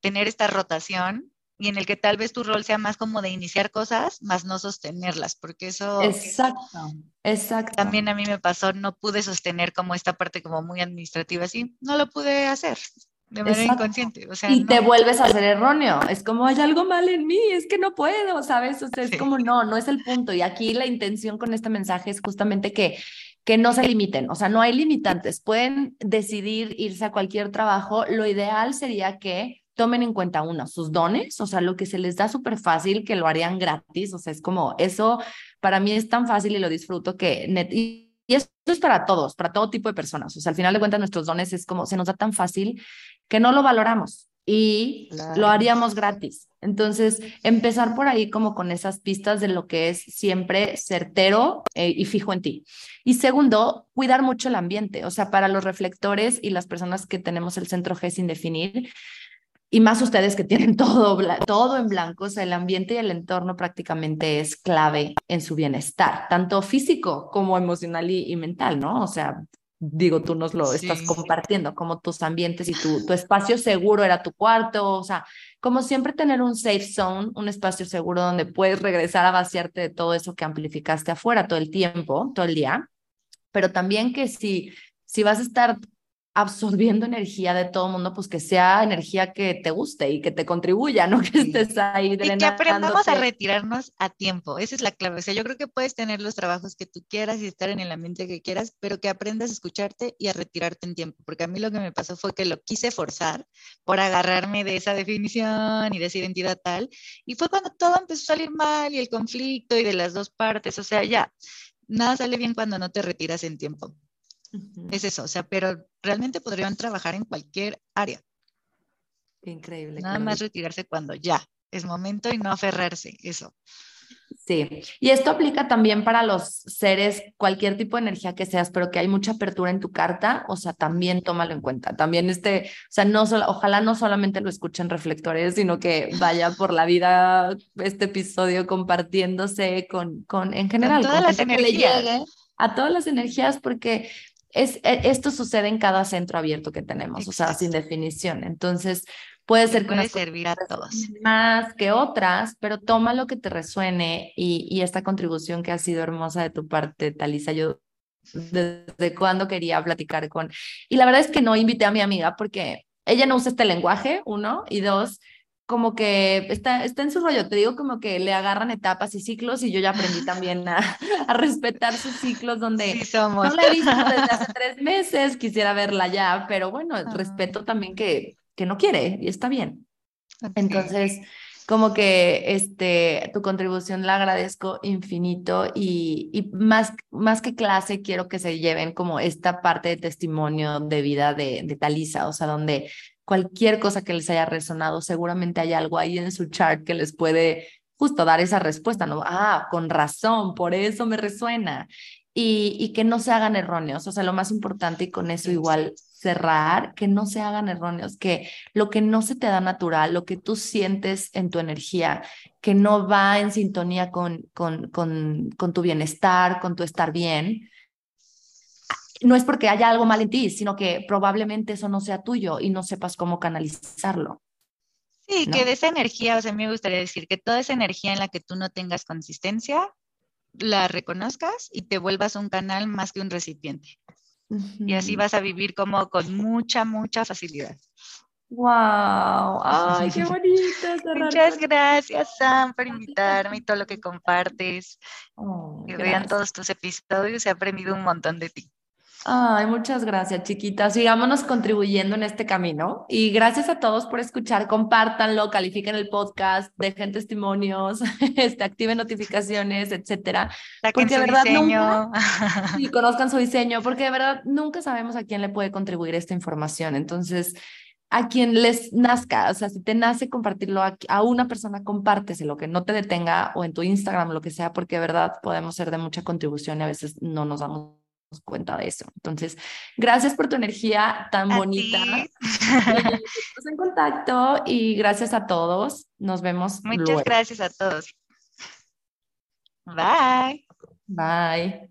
tener esta rotación y en el que tal vez tu rol sea más como de iniciar cosas, más no sostenerlas, porque eso... Exacto, exacto. También a mí me pasó, no pude sostener como esta parte como muy administrativa, así, no lo pude hacer de manera inconsciente. O sea, y te vuelves a hacer erróneo. Es como hay algo mal en mí, es que no puedo, ¿sabes? O sea, es como no, no es el punto. Y aquí la intención con este mensaje es justamente que que no se limiten, o sea, no hay limitantes, pueden decidir irse a cualquier trabajo, lo ideal sería que tomen en cuenta uno, sus dones, o sea, lo que se les da súper fácil, que lo harían gratis, o sea, es como, eso para mí es tan fácil y lo disfruto que, net, y, esto es para todos, para todo tipo de personas, o sea, al final de cuentas nuestros dones es como, se nos da tan fácil que no lo valoramos y lo haríamos gratis. Entonces, empezar por ahí como con esas pistas de lo que es siempre certero eh, y fijo en ti. Y segundo, cuidar mucho el ambiente. O sea, para los reflectores y las personas que tenemos el centro G sin definir, y más ustedes que tienen [LAUGHS] todo, todo en blanco, o sea, el ambiente y el entorno prácticamente es clave en su bienestar, tanto físico como emocional y mental, ¿no? O sea, digo, tú nos lo estás compartiendo, como tus ambientes y tu, tu espacio seguro era tu cuarto, o sea, como siempre tener un safe zone, un espacio seguro donde puedes regresar a vaciarte de todo eso que amplificaste afuera todo el tiempo, todo el día, pero también que si, si vas a estar absorbiendo energía de todo el mundo, pues que sea energía que te guste y que te contribuya, no [LAUGHS] que estés ahí Y que aprendamos a retirarnos a tiempo, esa es la clave. O sea, yo creo que puedes tener los trabajos que tú quieras y estar en el ambiente que quieras, pero que aprendas a escucharte y a retirarte en tiempo, porque a mí lo que me pasó fue que lo quise forzar por agarrarme de esa definición y de esa identidad tal, y fue cuando todo empezó a salir mal y el conflicto y de las dos partes, o sea, ya, nada sale bien cuando no te retiras en tiempo. Es eso, o sea, pero realmente podrían trabajar en cualquier área. increíble. Nada más retirarse cuando ya es momento y no aferrarse, eso. Sí, y esto aplica también para los seres, cualquier tipo de energía que seas, pero que hay mucha apertura en tu carta, o sea, también tómalo en cuenta. También este, o sea, no solo, ojalá no solamente lo escuchen reflectores, sino que vaya por la vida este episodio compartiéndose con, con en general, todas las energías. a todas las energías, porque es, e, esto sucede en cada centro abierto que tenemos, o sea, sin definición. Entonces, puede ser que puede servir a todos. Más que otras, pero toma lo que te resuene y, y esta contribución que ha sido hermosa de tu parte, Talisa. Yo desde cuando quería platicar con... Y la verdad es que no invité a mi amiga porque ella no usa este lenguaje, uno, y dos, como que está, está en su rollo, te digo como que le agarran etapas y ciclos y yo ya aprendí también a, [LAUGHS] a respetar sus ciclos donde somos. no la he visto desde hace [LAUGHS] tres meses, quisiera verla ya, pero bueno, respeto también que, que no quiere y está bien. Entonces, como que este, tu contribución la agradezco infinito y, y más, más que clase quiero que se lleven como esta parte de testimonio de vida de, de Talisa, o sea, donde cualquier cosa que les haya resonado, seguramente hay algo ahí en su chart que les puede justo dar esa respuesta, ¿no? Ah, con razón, por eso me resuena. Y, y que no se hagan erróneos, o sea, lo más importante y con eso igual cerrar, que no se hagan erróneos, que lo que no se te da natural, lo que tú sientes en tu energía, que no va en sintonía con, con, con, con tu bienestar, con tu estar bien, no es porque haya algo mal en ti, sino que probablemente eso no sea tuyo y no sepas cómo canalizarlo. Sí, que de esa energía, o sea, a mí me gustaría decir que toda esa energía en la que tú no tengas consistencia, la reconozcas y te vuelvas un canal más que un recipiente. Y así vas a vivir como con mucha, mucha facilidad. ¡Wow! ¡Ay, qué bonito! Muchas gracias, Sam, por invitarme y todo lo que compartes. Oh, que vean todos tus episodios. He aprendido un montón de ti. Ay, muchas gracias, chiquitas. Sigámonos contribuyendo en este camino. Y gracias a todos por escuchar. Compártanlo, califiquen el podcast, dejen testimonios, [LAUGHS] este, activen notificaciones, etcétera. porque de verdad nunca y [LAUGHS] conozcan su diseño, porque de verdad nunca sabemos a quién le puede contribuir esta información. Entonces, a quien les nazca, o sea, si te nace compartirlo a, a una persona, compárteselo, que no te detenga o en tu Instagram, lo que sea, porque de verdad podemos ser de mucha contribución y a veces no nos damos cuenta de eso. Entonces, gracias por tu energía tan bonita. [LAUGHS] Estamos en contacto y gracias a todos. Nos vemos. Muchas gracias a todos. Bye. Bye.